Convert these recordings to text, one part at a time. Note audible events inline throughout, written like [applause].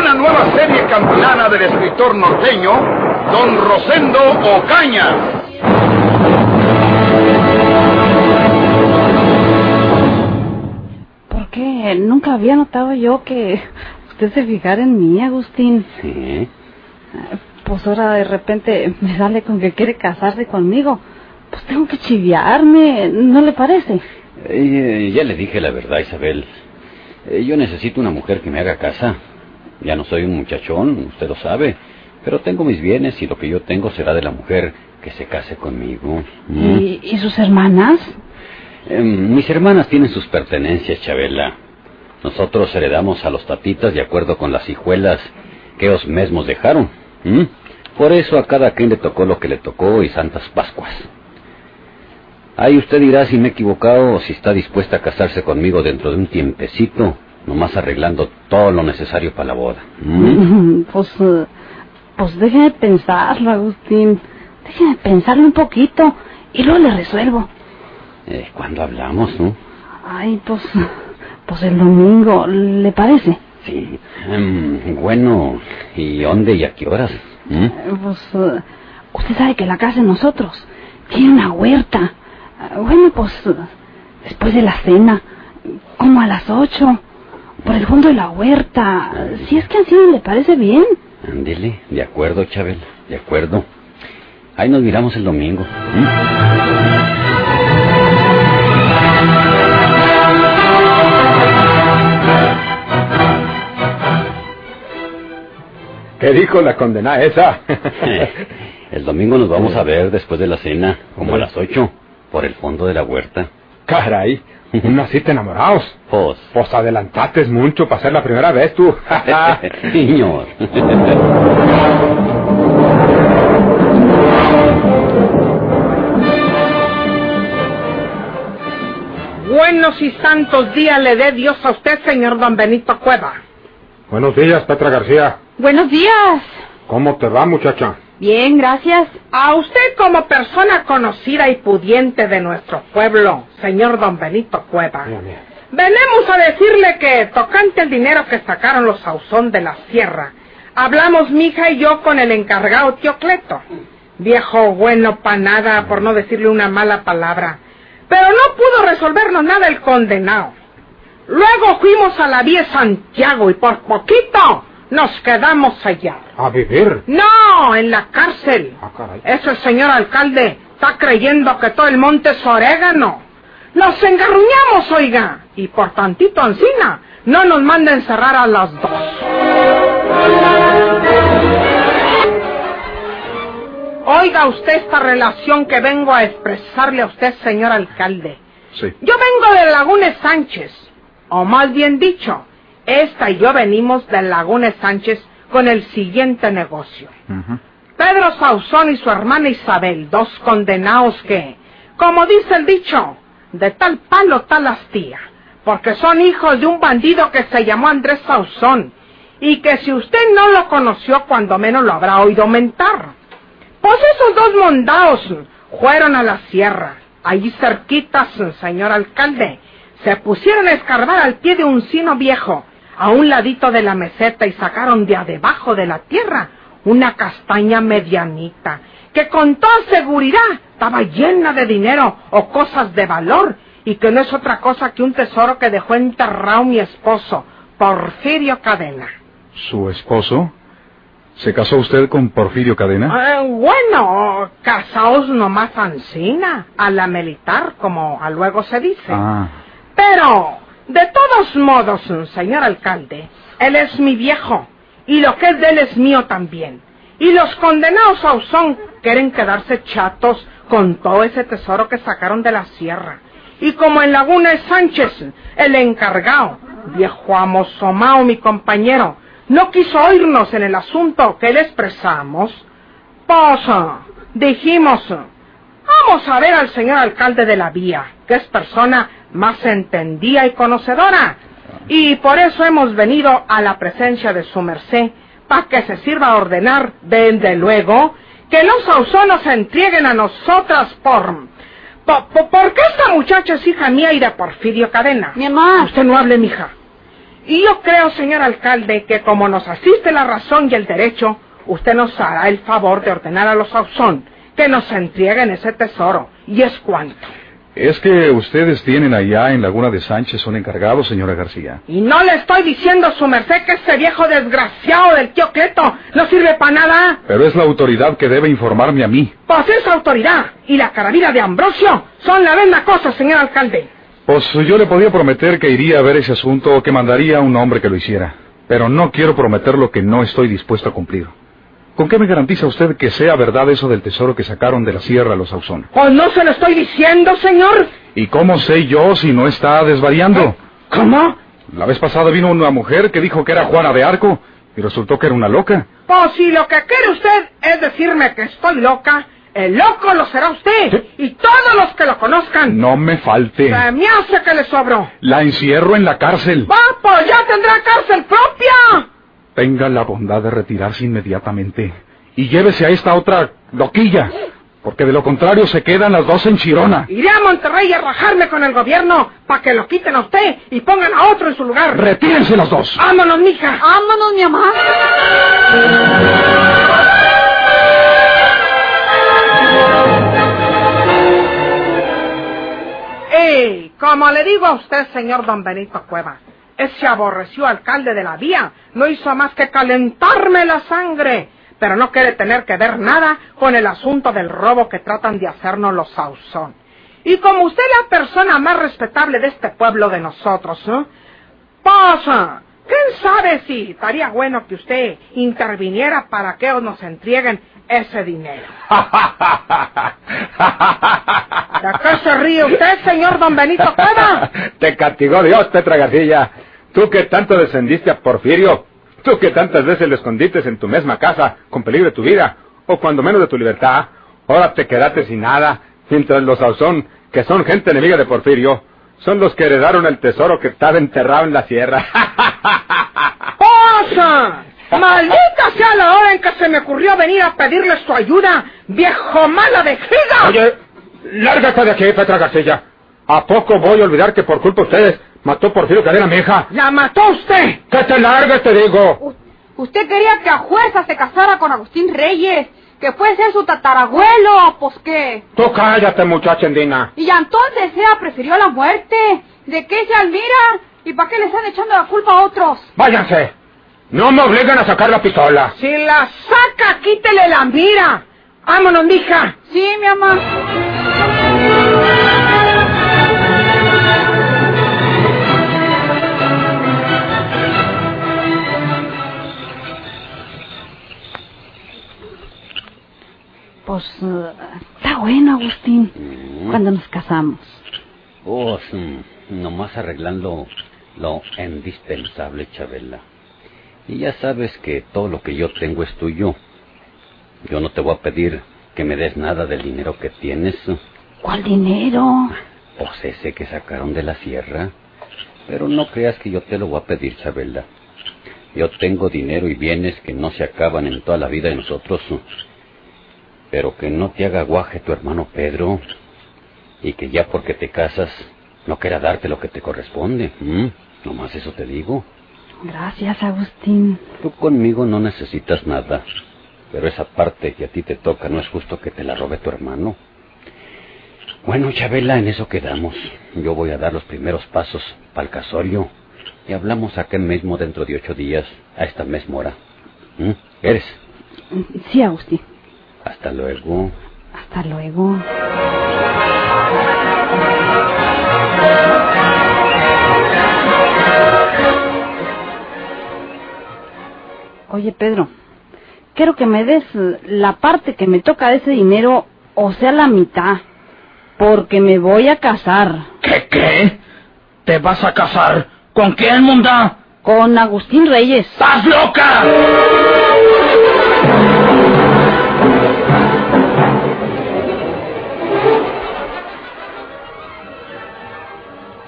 Una nueva serie campilana del escritor norteño, Don Rosendo Ocaña. ¿Por qué? Nunca había notado yo que usted se fijara en mí, Agustín. Sí. Pues ahora de repente me sale con que quiere casarse conmigo. Pues tengo que chiviarme, ¿no le parece? Eh, ya le dije la verdad, Isabel. Eh, yo necesito una mujer que me haga casa. Ya no soy un muchachón, usted lo sabe. Pero tengo mis bienes y lo que yo tengo será de la mujer que se case conmigo. ¿Mm? ¿Y, y sus hermanas? Eh, mis hermanas tienen sus pertenencias, Chabela. Nosotros heredamos a los tatitas de acuerdo con las hijuelas que ellos mismos dejaron. ¿Mm? Por eso a cada quien le tocó lo que le tocó y Santas Pascuas. Ahí usted dirá si me he equivocado o si está dispuesta a casarse conmigo dentro de un tiempecito, nomás arreglando todo lo necesario para la boda. ¿Mm? [laughs] Pues, eh, pues déjeme pensarlo, Agustín. Déjeme pensarlo un poquito y luego le resuelvo. Eh, ¿Cuándo hablamos, no? Ay, pues, pues el domingo, ¿le parece? Sí. Em, bueno, ¿y dónde y a qué horas? ¿Mm? Eh, Pues, usted sabe que la casa de nosotros tiene una huerta. Bueno, pues, después de la cena, como a las ocho, por el fondo de la huerta. Si es que así le parece bien. Ándele, de acuerdo, Chabel, de acuerdo. Ahí nos miramos el domingo. ¿Mm? ¿Qué dijo la condenada esa? [laughs] El domingo nos vamos a ver después de la cena, como a las ocho, por el fondo de la huerta. Caray, una cita enamorados. Pues, Pues adelantaste mucho para ser la primera vez tú. [laughs] señor. Buenos y santos días le dé Dios a usted, señor don Benito Cueva. Buenos días, Petra García. Buenos días. ¿Cómo te va, muchacha? Bien, gracias. A usted como persona conocida y pudiente de nuestro pueblo, señor don Benito Cueva. Venimos a decirle que, tocante el dinero que sacaron los Sauzón de la sierra, hablamos mi hija y yo con el encargado tío Cleto. Viejo bueno pa' nada, por no decirle una mala palabra. Pero no pudo resolvernos nada el condenado. Luego fuimos a la vía Santiago y por poquito nos quedamos allá. ¿A vivir? No, en la cárcel. Ah, caray. Ese señor alcalde está creyendo que todo el monte es orégano. Nos engarruñamos, oiga, y por tantito encina no nos manda encerrar a las dos. Oiga usted esta relación que vengo a expresarle a usted, señor alcalde. Sí. Yo vengo de Lagunes Sánchez, o más bien dicho, esta y yo venimos de Lagunes Sánchez con el siguiente negocio. Pedro Sauzón y su hermana Isabel, dos condenados que, como dice el dicho, de tal palo tal astilla, porque son hijos de un bandido que se llamó Andrés Sauzón, y que si usted no lo conoció, cuando menos lo habrá oído mentar. Pues esos dos mondaos fueron a la sierra, allí cerquitas, señor alcalde, se pusieron a escarbar al pie de un sino viejo, a un ladito de la meseta y sacaron de a debajo de la tierra una castaña medianita, que con toda seguridad estaba llena de dinero o cosas de valor, y que no es otra cosa que un tesoro que dejó enterrado mi esposo, Porfirio Cadena. ¿Su esposo? ¿Se casó usted con Porfirio Cadena? Eh, bueno, casaos nomás ancina, a la militar, como a luego se dice. Ah, Pero, de todos modos, señor alcalde, él es mi viejo, y lo que es de él es mío también. Y los condenados a Ausón quieren quedarse chatos con todo ese tesoro que sacaron de la sierra. Y como en Laguna de Sánchez, el encargado, viejo amosomao, mi compañero, no quiso oírnos en el asunto que le expresamos, Pues, dijimos, vamos a ver al señor alcalde de la vía, que es persona más entendida y conocedora. Y por eso hemos venido a la presencia de su merced, para que se sirva a ordenar, desde luego, que los ausonos se entreguen a nosotras por... por, por- porque esta muchacha es hija mía y de Porfirio Cadena. Mi mamá. Usted no hable, mija. Y yo creo, señor alcalde, que como nos asiste la razón y el derecho, usted nos hará el favor de ordenar a los Ausón que nos entreguen ese tesoro. ¿Y es cuánto? Es que ustedes tienen allá en Laguna de Sánchez un encargado, señora García. Y no le estoy diciendo a su merced que ese viejo desgraciado del tío Queto no sirve para nada. Pero es la autoridad que debe informarme a mí. Pues esa autoridad y la carabina de Ambrosio son la misma cosa, señor alcalde. Pues yo le podía prometer que iría a ver ese asunto o que mandaría a un hombre que lo hiciera. Pero no quiero prometer lo que no estoy dispuesto a cumplir. ¿Con qué me garantiza usted que sea verdad eso del tesoro que sacaron de la sierra los Ausón? Pues no se lo estoy diciendo, señor. ¿Y cómo sé yo si no está desvariando? ¿Cómo? La vez pasada vino una mujer que dijo que era Juana de Arco y resultó que era una loca. Pues si lo que quiere usted es decirme que estoy loca, el loco lo será usted. Y todos los que lo conozcan. No me falte. Se me hace que le sobró. La encierro en la cárcel. Va, pues ya tendrá cárcel propia. Tenga la bondad de retirarse inmediatamente y llévese a esta otra loquilla, porque de lo contrario se quedan las dos en Chirona. Iré a Monterrey a rajarme con el gobierno para que lo quiten a usted y pongan a otro en su lugar. Retírense los dos. ¡Vámonos, mija! Vámonos, mi mamá. ¡Ey! Como le digo a usted, señor don Benito Cueva, ese aborreció alcalde de la vía no hizo más que calentarme la sangre, pero no quiere tener que ver nada con el asunto del robo que tratan de hacernos los Sauzón. Y como usted es la persona más respetable de este pueblo de nosotros, ¿eh? Pasa. ¿Quién sabe si estaría bueno que usted interviniera para que nos entreguen ese dinero? [laughs] ¿De qué se ríe usted, señor don Benito Cueva? Te castigó Dios, Petra García. Tú que tanto descendiste a Porfirio. Tú que tantas veces le escondiste en tu misma casa con peligro de tu vida, o cuando menos de tu libertad. Ahora te quedaste sin nada, mientras los Ausón, que son gente enemiga de Porfirio, son los que heredaron el tesoro que estaba enterrado en la sierra. [laughs] ¡Pasa! ¡Maldita sea la hora en que se me ocurrió venir a pedirle su ayuda, viejo mala de giga! Oye, lárgate de aquí, Petra García. ¿A poco voy a olvidar que por culpa de ustedes mató Porfirio Cadena mi hija? ¡La mató usted! ¡Que te largues, te digo! U- usted quería que a fuerza se casara con Agustín Reyes, que fuese su tatarabuelo, pues qué. Tú cállate, muchacha Endina. Y entonces ella prefirió la muerte. ¿De qué se admira? ¿Y para qué le están echando la culpa a otros? Váyanse. No me obliguen a sacar la pistola. Si la saca, quítele la mira. ¡Vámonos, mija! Sí, mi mamá. Pues está bueno, Agustín, cuando nos casamos. Sí, nomás arreglando lo indispensable, Chabela. Y ya sabes que todo lo que yo tengo es tuyo. Yo no te voy a pedir que me des nada del dinero que tienes. ¿Cuál dinero? Pues ese que sacaron de la sierra. Pero no creas que yo te lo voy a pedir, Chabela. Yo tengo dinero y bienes que no se acaban en toda la vida de nosotros. Pero que no te haga guaje tu hermano Pedro. Y que ya porque te casas no quiera darte lo que te corresponde. ¿m? Nomás eso te digo. Gracias, Agustín. Tú conmigo no necesitas nada. Pero esa parte que a ti te toca no es justo que te la robe tu hermano. Bueno, Chabela, en eso quedamos. Yo voy a dar los primeros pasos para el casorio. Y hablamos acá mismo dentro de ocho días, a esta misma hora. ¿Mm? ¿Eres? Sí, Agustín. Hasta luego. Hasta luego. Oye, Pedro, quiero que me des la parte que me toca de ese dinero, o sea, la mitad, porque me voy a casar ¿Qué qué? ¿Te vas a casar? ¿Con quién, munda? con Agustín Reyes. ¡Estás loca!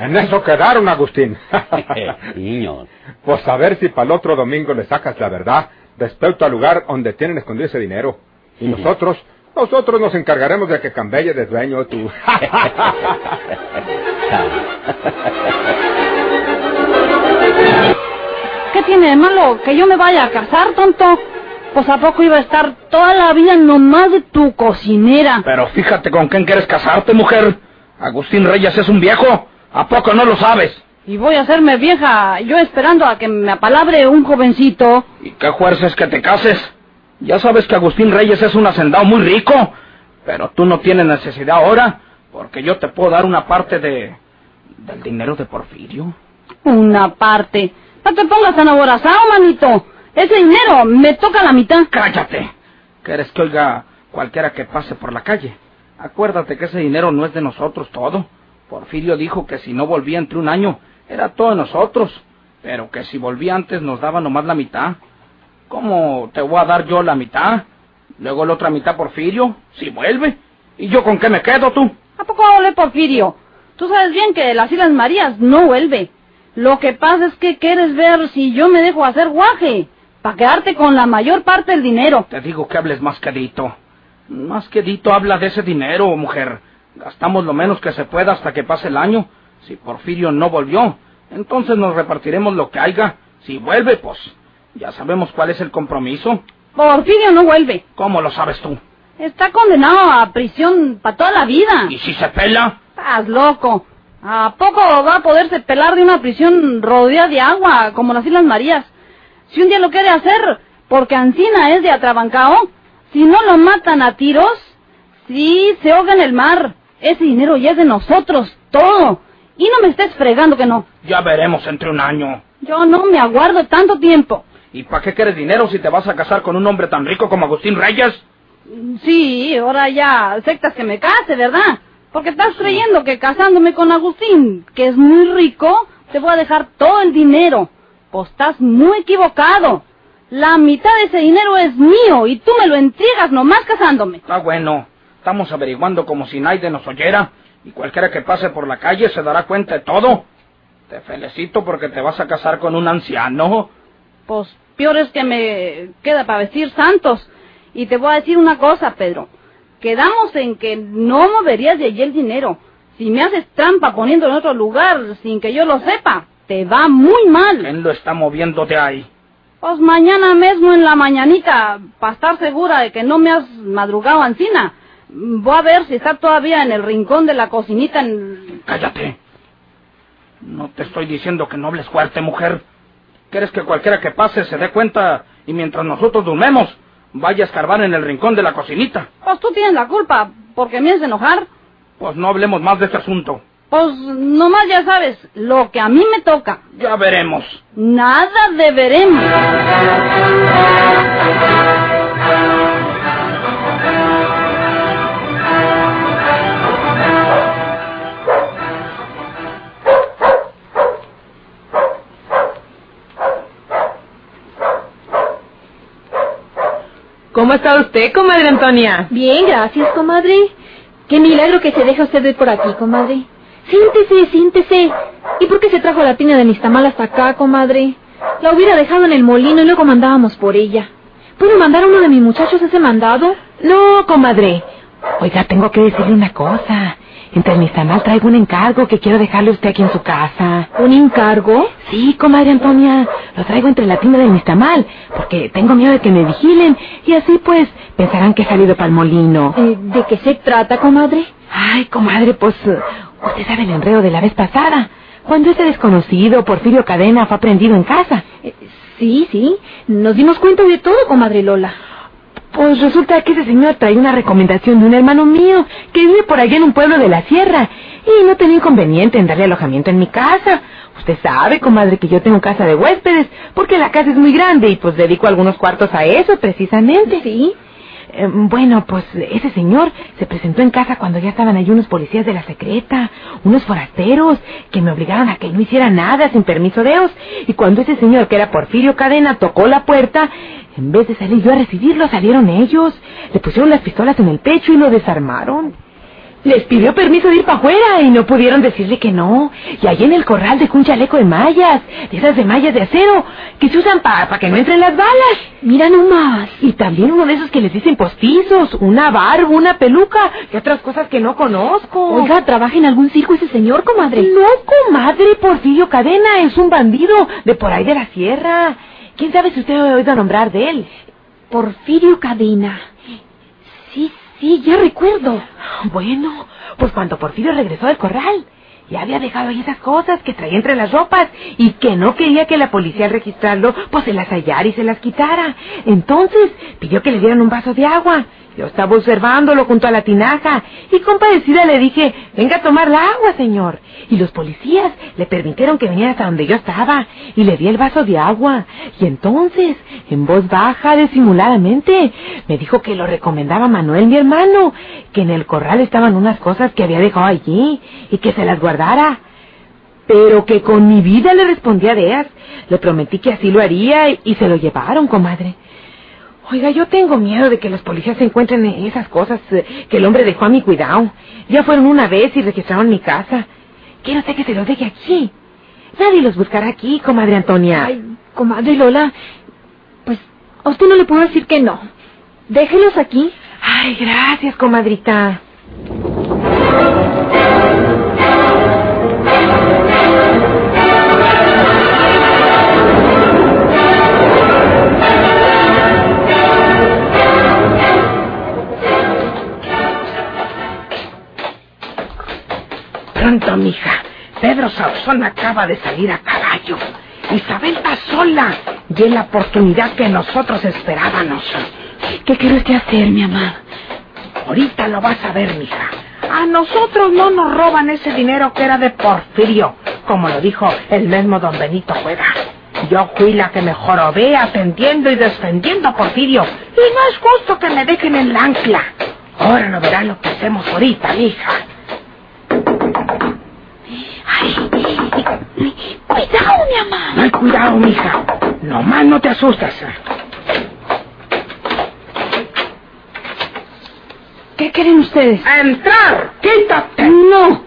En eso quedaron, Agustín. [laughs] Niño. Pues a ver si para el otro domingo le sacas la verdad respecto al lugar donde tienen escondido ese dinero. Y nosotros, nosotros nos encargaremos de que cambie de dueño tú. [laughs] ¿Qué tiene de malo que yo me vaya a casar, tonto? Pues a poco iba a estar toda la vida nomás de tu cocinera. Pero fíjate con quién quieres casarte, mujer. Agustín Reyes es un viejo. ¿A poco no lo sabes? Y voy a hacerme vieja, yo esperando a que me apalabre un jovencito. ¿Y qué fuerza es que te cases? Ya sabes que Agustín Reyes es un hacendado muy rico. Pero tú no tienes necesidad ahora, porque yo te puedo dar una parte de... del dinero de Porfirio. Una parte. No te pongas tan aborazado, manito. Ese dinero me toca la mitad. ¡Cállate! ¿Quieres que oiga cualquiera que pase por la calle? Acuérdate que ese dinero no es de nosotros todo. Porfirio dijo que si no volvía entre un año, era todo de nosotros. Pero que si volvía antes nos daba nomás la mitad. ¿Cómo te voy a dar yo la mitad? Luego la otra mitad Porfirio, si vuelve. ¿Y yo con qué me quedo tú? ¿A poco hable Porfirio? Tú sabes bien que las Islas Marías no vuelve. Lo que pasa es que quieres ver si yo me dejo hacer guaje, para quedarte con la mayor parte del dinero. Te digo que hables más quedito. Más quedito habla de ese dinero, mujer. Gastamos lo menos que se pueda hasta que pase el año. Si Porfirio no volvió, entonces nos repartiremos lo que haya. Si vuelve, pues ya sabemos cuál es el compromiso. Porfirio no vuelve. ¿Cómo lo sabes tú? Está condenado a prisión para toda la vida. ¿Y si se pela? Estás loco. ¿A poco va a poderse pelar de una prisión rodeada de agua, como las Islas Marías? Si un día lo quiere hacer, porque Ancina es de Atrabancao, si no lo matan a tiros, sí, se ahoga en el mar. Ese dinero ya es de nosotros, todo. Y no me estés fregando que no. Ya veremos entre un año. Yo no me aguardo tanto tiempo. ¿Y para qué quieres dinero si te vas a casar con un hombre tan rico como Agustín Reyes? Sí, ahora ya aceptas que me case, ¿verdad? Porque estás creyendo que casándome con Agustín, que es muy rico, te voy a dejar todo el dinero. Pues estás muy equivocado. La mitad de ese dinero es mío y tú me lo entregas nomás casándome. Está bueno. Estamos averiguando como si nadie nos oyera. Y cualquiera que pase por la calle se dará cuenta de todo. Te felicito porque te vas a casar con un anciano. Pues peor es que me queda para vestir santos. Y te voy a decir una cosa, Pedro. Quedamos en que no moverías de allí el dinero. Si me haces trampa poniendo en otro lugar sin que yo lo sepa, te va muy mal. ¿Quién lo está moviendo de ahí? Pues mañana mismo en la mañanita, para estar segura de que no me has madrugado encina, voy a ver si está todavía en el rincón de la cocinita en... Cállate. No te estoy diciendo que no hables fuerte, mujer. ¿Quieres que cualquiera que pase se dé cuenta y mientras nosotros durmemos, vaya a escarbar en el rincón de la cocinita? Pues tú tienes la culpa, porque me haces enojar. Pues no hablemos más de este asunto. Pues nomás ya sabes, lo que a mí me toca. Ya veremos. Nada de veremos. ¿Cómo está usted, comadre Antonia? Bien, gracias, comadre. Qué milagro que se deja usted ver por aquí, comadre. Siéntese, siéntese. ¿Y por qué se trajo la tina de Nistamal hasta acá, comadre? La hubiera dejado en el molino y luego mandábamos por ella. ¿Puedo mandar a uno de mis muchachos ese mandado? No, comadre. Oiga, tengo que decirle una cosa. Entre el Nistamal traigo un encargo que quiero dejarle a usted aquí en su casa. ¿Un encargo? Sí, comadre Antonia. Lo traigo entre la tienda del Nistamal, porque tengo miedo de que me vigilen. Y así, pues, pensarán que he salido para el molino. Eh, ¿De qué se trata, comadre? Ay, comadre, pues... usted sabe el enredo de la vez pasada. Cuando ese desconocido, Porfirio Cadena, fue aprendido en casa. Eh, sí, sí. Nos dimos cuenta de todo, comadre Lola. Pues resulta que ese señor trae una recomendación de un hermano mío que vive por allá en un pueblo de la sierra y no tenía inconveniente en darle alojamiento en mi casa. Usted sabe, comadre, que yo tengo casa de huéspedes porque la casa es muy grande y pues dedico algunos cuartos a eso precisamente. Sí. Eh, bueno, pues ese señor se presentó en casa cuando ya estaban allí unos policías de la secreta, unos forasteros, que me obligaron a que no hiciera nada sin permiso de ellos. Y cuando ese señor, que era Porfirio Cadena, tocó la puerta, en vez de salir yo a recibirlo, salieron ellos. Le pusieron las pistolas en el pecho y lo desarmaron. Les pidió permiso de ir para afuera y no pudieron decirle que no. Y ahí en el corral dejó un chaleco de mallas, de esas de mallas de acero, que se usan para que no entren las balas. Mira nomás. Y también uno de esos que les dicen postizos, una barba, una peluca y otras cosas que no conozco. Oiga, ¿trabaja en algún circo ese señor, comadre? No, comadre, Porfirio Cadena es un bandido de por ahí de la sierra. ¿Quién sabe si usted ha oído nombrar de él? Porfirio Cadena. Sí, sí, ya recuerdo. Bueno, pues cuando Porfirio regresó del corral, ya había dejado ahí esas cosas que traía entre las ropas y que no quería que la policía al registrarlo pues se las hallara y se las quitara. Entonces pidió que le dieran un vaso de agua. Yo estaba observándolo junto a la tinaja y compadecida le dije, venga a tomar la agua, señor. Y los policías le permitieron que viniera hasta donde yo estaba y le di el vaso de agua. Y entonces, en voz baja, disimuladamente, me dijo que lo recomendaba Manuel, mi hermano, que en el corral estaban unas cosas que había dejado allí y que se las guardara. Pero que con mi vida le respondía de ellas. Le prometí que así lo haría y se lo llevaron, comadre. Oiga, yo tengo miedo de que los policías encuentren esas cosas eh, que el hombre dejó a mi cuidado. Ya fueron una vez y registraron mi casa. Quiero usted que se los deje aquí. Nadie los buscará aquí, comadre Antonia. Ay, comadre Lola, pues a usted no le puedo decir que no. Déjelos aquí. Ay, gracias, comadrita. Pronto, mija. Pedro Sauzón acaba de salir a caballo. Isabel está sola. Y es la oportunidad que nosotros esperábamos. ¿Qué quiere usted hacer, mi amada? Ahorita lo vas a ver, mija. A nosotros no nos roban ese dinero que era de Porfirio, como lo dijo el mismo don Benito Juega. Yo fui la que mejor obe atendiendo y defendiendo a Porfirio. Y no es justo que me dejen en la ancla. Ahora no verán lo que hacemos ahorita, mija. Cuidado, mi. No hay cuidado, mija. Nomás no te asustas. ¿Qué quieren ustedes? ¡Entrar! ¡Quítate! No.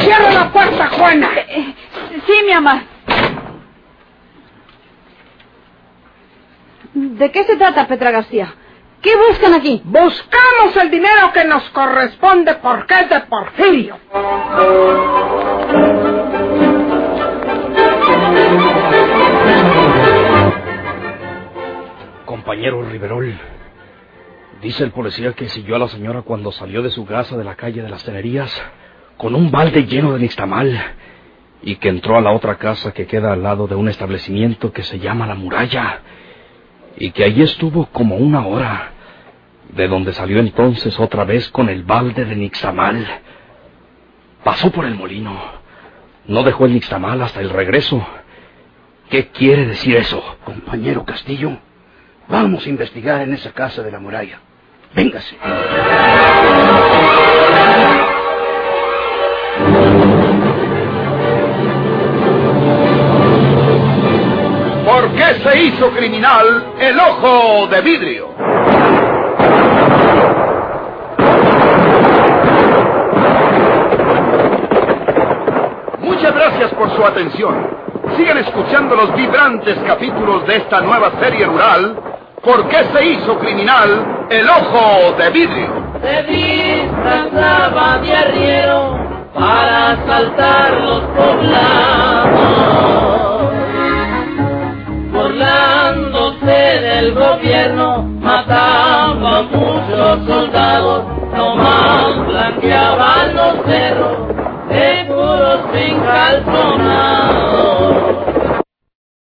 ¡Cierra la puerta, Juana! Eh, sí, mi amada. ¿De qué se trata, Petra García? ¿Qué buscan aquí? Buscamos el dinero que nos corresponde porque es de Porfirio. Compañero Riverol, dice el policía que siguió a la señora cuando salió de su casa de la calle de las Tenerías con un balde lleno de nixtamal y que entró a la otra casa que queda al lado de un establecimiento que se llama La Muralla y que allí estuvo como una hora, de donde salió entonces otra vez con el balde de nixtamal. Pasó por el molino, no dejó el nixtamal hasta el regreso. ¿Qué quiere decir eso? Compañero Castillo, vamos a investigar en esa casa de la muralla. Véngase. ¿Por qué se hizo criminal el ojo de vidrio? Muchas gracias por su atención. Sigan escuchando los vibrantes capítulos de esta nueva serie rural. ¿Por qué se hizo criminal el ojo de vidrio? Se disfrazaba de arriero para asaltar los poblados. Burlándose del gobierno, mataba a muchos soldados. Nomás blanqueaban los cerros de puros fincalzonados.